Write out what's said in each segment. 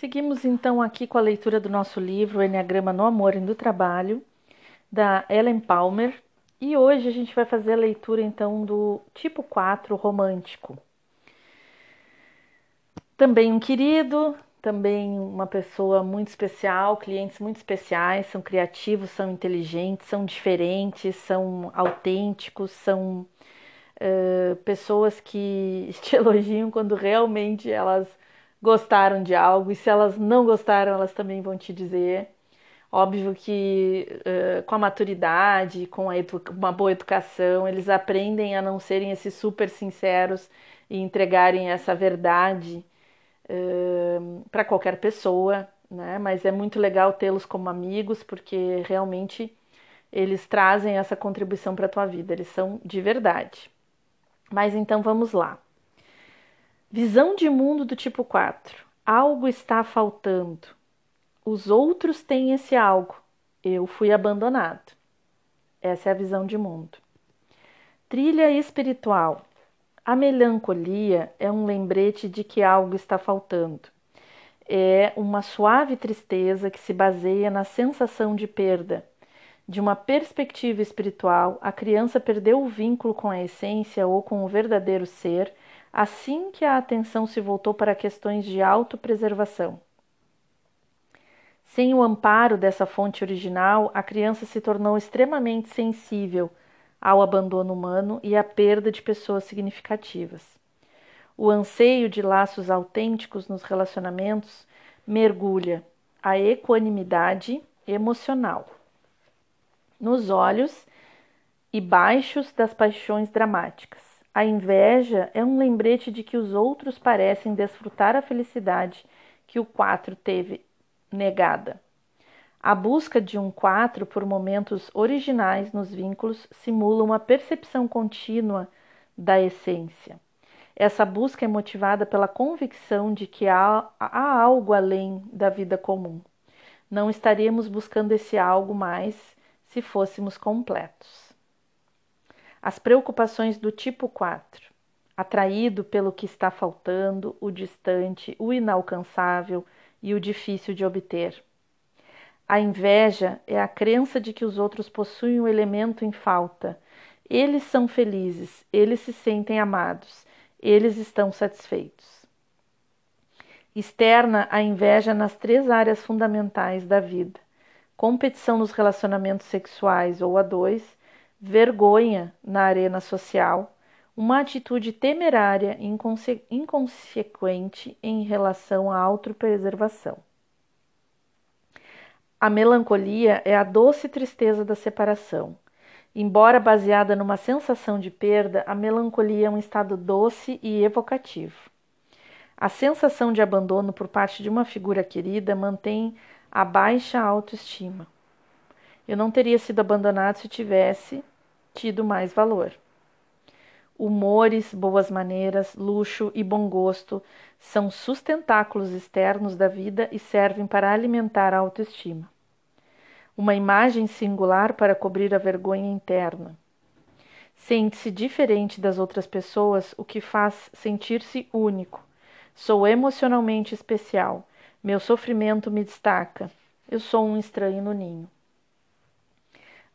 Seguimos então aqui com a leitura do nosso livro Enneagrama no Amor e no Trabalho, da Ellen Palmer, e hoje a gente vai fazer a leitura então do tipo 4 romântico. Também um querido, também uma pessoa muito especial, clientes muito especiais, são criativos, são inteligentes, são diferentes, são autênticos, são uh, pessoas que te elogiam quando realmente elas gostaram de algo, e se elas não gostaram, elas também vão te dizer. Óbvio que uh, com a maturidade, com a uma boa educação, eles aprendem a não serem esses super sinceros e entregarem essa verdade uh, para qualquer pessoa, né? Mas é muito legal tê-los como amigos, porque realmente eles trazem essa contribuição para a tua vida, eles são de verdade. Mas então vamos lá. Visão de mundo do tipo 4. Algo está faltando. Os outros têm esse algo. Eu fui abandonado. Essa é a visão de mundo. Trilha espiritual. A melancolia é um lembrete de que algo está faltando. É uma suave tristeza que se baseia na sensação de perda. De uma perspectiva espiritual, a criança perdeu o vínculo com a essência ou com o verdadeiro ser assim que a atenção se voltou para questões de autopreservação. Sem o amparo dessa fonte original, a criança se tornou extremamente sensível ao abandono humano e à perda de pessoas significativas. O anseio de laços autênticos nos relacionamentos mergulha a equanimidade emocional nos olhos e baixos das paixões dramáticas. A inveja é um lembrete de que os outros parecem desfrutar a felicidade que o quatro teve negada. A busca de um quatro por momentos originais nos vínculos simula uma percepção contínua da essência. Essa busca é motivada pela convicção de que há, há algo além da vida comum. Não estaríamos buscando esse algo mais se fôssemos completos. As preocupações do tipo 4, atraído pelo que está faltando, o distante, o inalcançável e o difícil de obter. A inveja é a crença de que os outros possuem o elemento em falta. Eles são felizes, eles se sentem amados, eles estão satisfeitos. Externa a inveja nas três áreas fundamentais da vida: competição nos relacionamentos sexuais ou a dois, vergonha na arena social, uma atitude temerária e inconse inconsequente em relação à autopreservação. A melancolia é a doce tristeza da separação. Embora baseada numa sensação de perda, a melancolia é um estado doce e evocativo. A sensação de abandono por parte de uma figura querida mantém a baixa autoestima. Eu não teria sido abandonado se tivesse tido mais valor. Humores, boas maneiras, luxo e bom gosto são sustentáculos externos da vida e servem para alimentar a autoestima. Uma imagem singular para cobrir a vergonha interna. Sente-se diferente das outras pessoas, o que faz sentir-se único. Sou emocionalmente especial. Meu sofrimento me destaca. Eu sou um estranho no ninho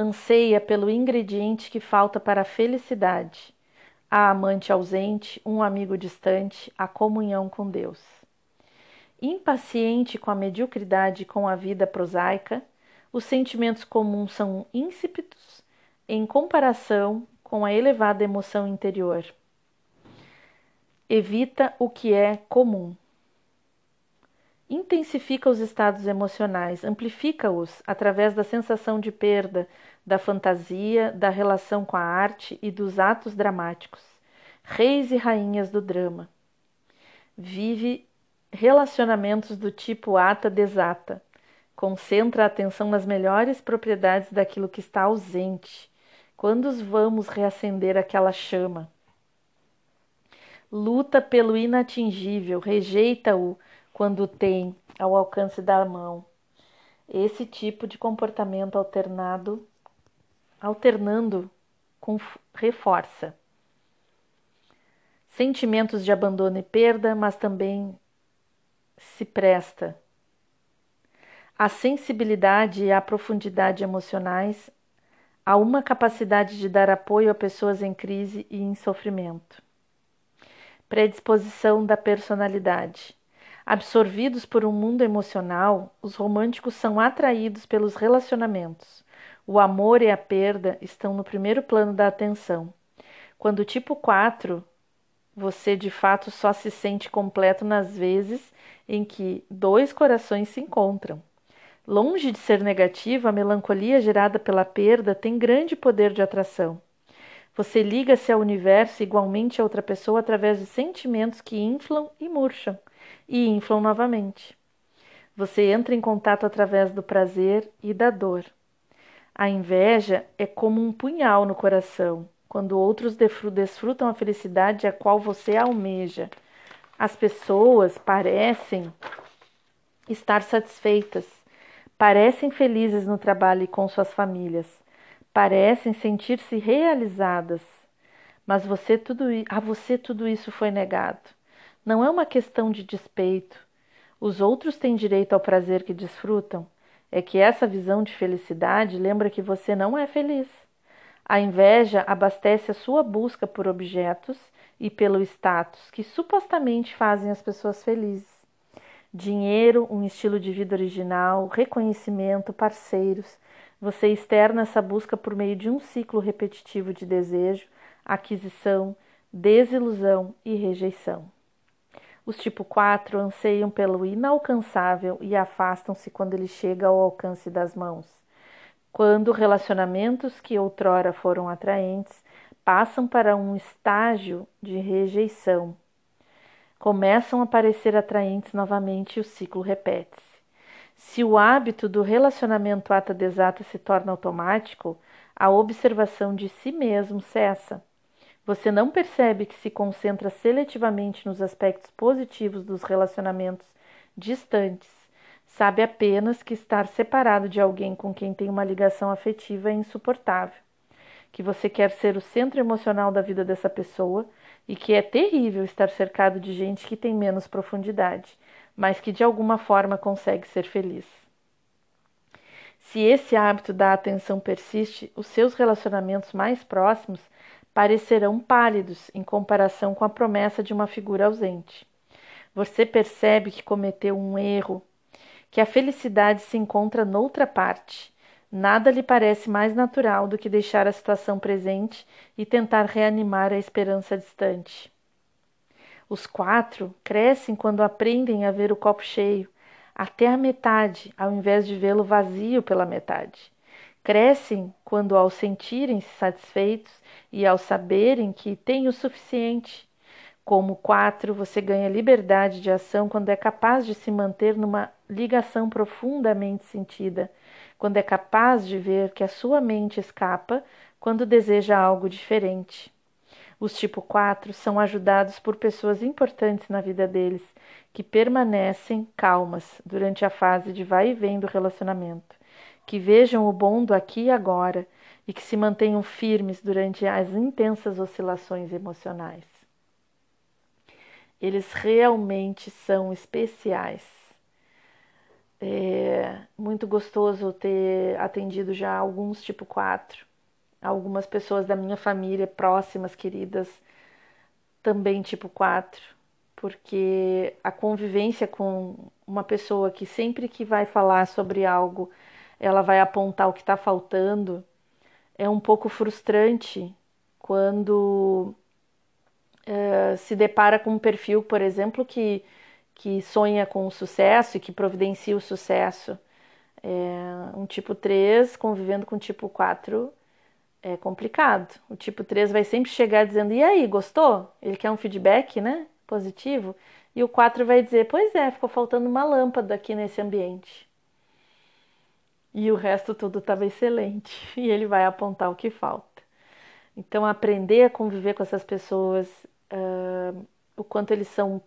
anseia pelo ingrediente que falta para a felicidade, a amante ausente, um amigo distante, a comunhão com Deus. Impaciente com a mediocridade e com a vida prosaica, os sentimentos comuns são insípidos em comparação com a elevada emoção interior. Evita o que é comum intensifica os estados emocionais, amplifica-os através da sensação de perda, da fantasia, da relação com a arte e dos atos dramáticos. Reis e rainhas do drama. Vive relacionamentos do tipo ata-desata. Concentra a atenção nas melhores propriedades daquilo que está ausente. Quando vamos reacender aquela chama? Luta pelo inatingível, rejeita-o quando tem ao alcance da mão. Esse tipo de comportamento alternado, alternando com reforça sentimentos de abandono e perda, mas também se presta. A sensibilidade e a profundidade emocionais a uma capacidade de dar apoio a pessoas em crise e em sofrimento. Predisposição da personalidade. Absorvidos por um mundo emocional, os românticos são atraídos pelos relacionamentos. O amor e a perda estão no primeiro plano da atenção. Quando tipo 4, você de fato só se sente completo nas vezes em que dois corações se encontram. Longe de ser negativa, a melancolia gerada pela perda tem grande poder de atração. Você liga-se ao universo igualmente a outra pessoa através de sentimentos que inflam e murcham, e inflam novamente. Você entra em contato através do prazer e da dor. A inveja é como um punhal no coração, quando outros desfrutam a felicidade a qual você almeja. As pessoas parecem estar satisfeitas parecem felizes no trabalho e com suas famílias, parecem sentir-se realizadas, mas você tudo, a você tudo isso foi negado. Não é uma questão de despeito. Os outros têm direito ao prazer que desfrutam. É que essa visão de felicidade lembra que você não é feliz. A inveja abastece a sua busca por objetos e pelo status que supostamente fazem as pessoas felizes dinheiro, um estilo de vida original, reconhecimento, parceiros. Você externa essa busca por meio de um ciclo repetitivo de desejo, aquisição, desilusão e rejeição. Os tipo 4 anseiam pelo inalcançável e afastam-se quando ele chega ao alcance das mãos. Quando relacionamentos que outrora foram atraentes passam para um estágio de rejeição, começam a parecer atraentes novamente e o ciclo repete-se. Se o hábito do relacionamento ata-desata se torna automático, a observação de si mesmo cessa. Você não percebe que se concentra seletivamente nos aspectos positivos dos relacionamentos distantes. Sabe apenas que estar separado de alguém com quem tem uma ligação afetiva é insuportável. Que você quer ser o centro emocional da vida dessa pessoa e que é terrível estar cercado de gente que tem menos profundidade, mas que de alguma forma consegue ser feliz. Se esse hábito da atenção persiste, os seus relacionamentos mais próximos parecerão pálidos em comparação com a promessa de uma figura ausente. Você percebe que cometeu um erro, que a felicidade se encontra noutra parte Nada lhe parece mais natural do que deixar a situação presente e tentar reanimar a esperança distante. Os quatro crescem quando aprendem a ver o copo cheio, até a metade, ao invés de vê-lo vazio pela metade. Crescem quando, ao sentirem-se satisfeitos e ao saberem que têm o suficiente. Como quatro, você ganha liberdade de ação quando é capaz de se manter numa ligação profundamente sentida quando é capaz de ver que a sua mente escapa quando deseja algo diferente. Os tipo 4 são ajudados por pessoas importantes na vida deles, que permanecem calmas durante a fase de vai e vem do relacionamento, que vejam o bom do aqui e agora e que se mantenham firmes durante as intensas oscilações emocionais. Eles realmente são especiais. É muito gostoso ter atendido já alguns tipo 4. Algumas pessoas da minha família, próximas, queridas, também tipo 4. Porque a convivência com uma pessoa que sempre que vai falar sobre algo, ela vai apontar o que está faltando, é um pouco frustrante quando uh, se depara com um perfil, por exemplo, que que sonha com o sucesso e que providencia o sucesso. É, um tipo 3 convivendo com o tipo 4 é complicado. O tipo 3 vai sempre chegar dizendo: E aí, gostou? Ele quer um feedback né, positivo. E o 4 vai dizer: Pois é, ficou faltando uma lâmpada aqui nesse ambiente. E o resto tudo estava excelente. E ele vai apontar o que falta. Então, aprender a conviver com essas pessoas, uh, o quanto eles são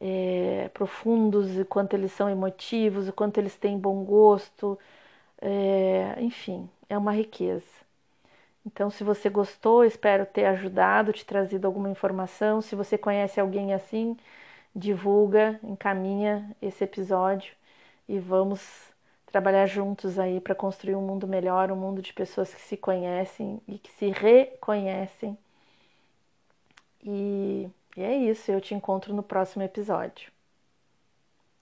é, profundos, o quanto eles são emotivos, o quanto eles têm bom gosto, é, enfim, é uma riqueza. Então, se você gostou, espero ter ajudado, te trazido alguma informação. Se você conhece alguém assim, divulga, encaminha esse episódio e vamos trabalhar juntos aí para construir um mundo melhor, um mundo de pessoas que se conhecem e que se reconhecem. E, e é isso, eu te encontro no próximo episódio.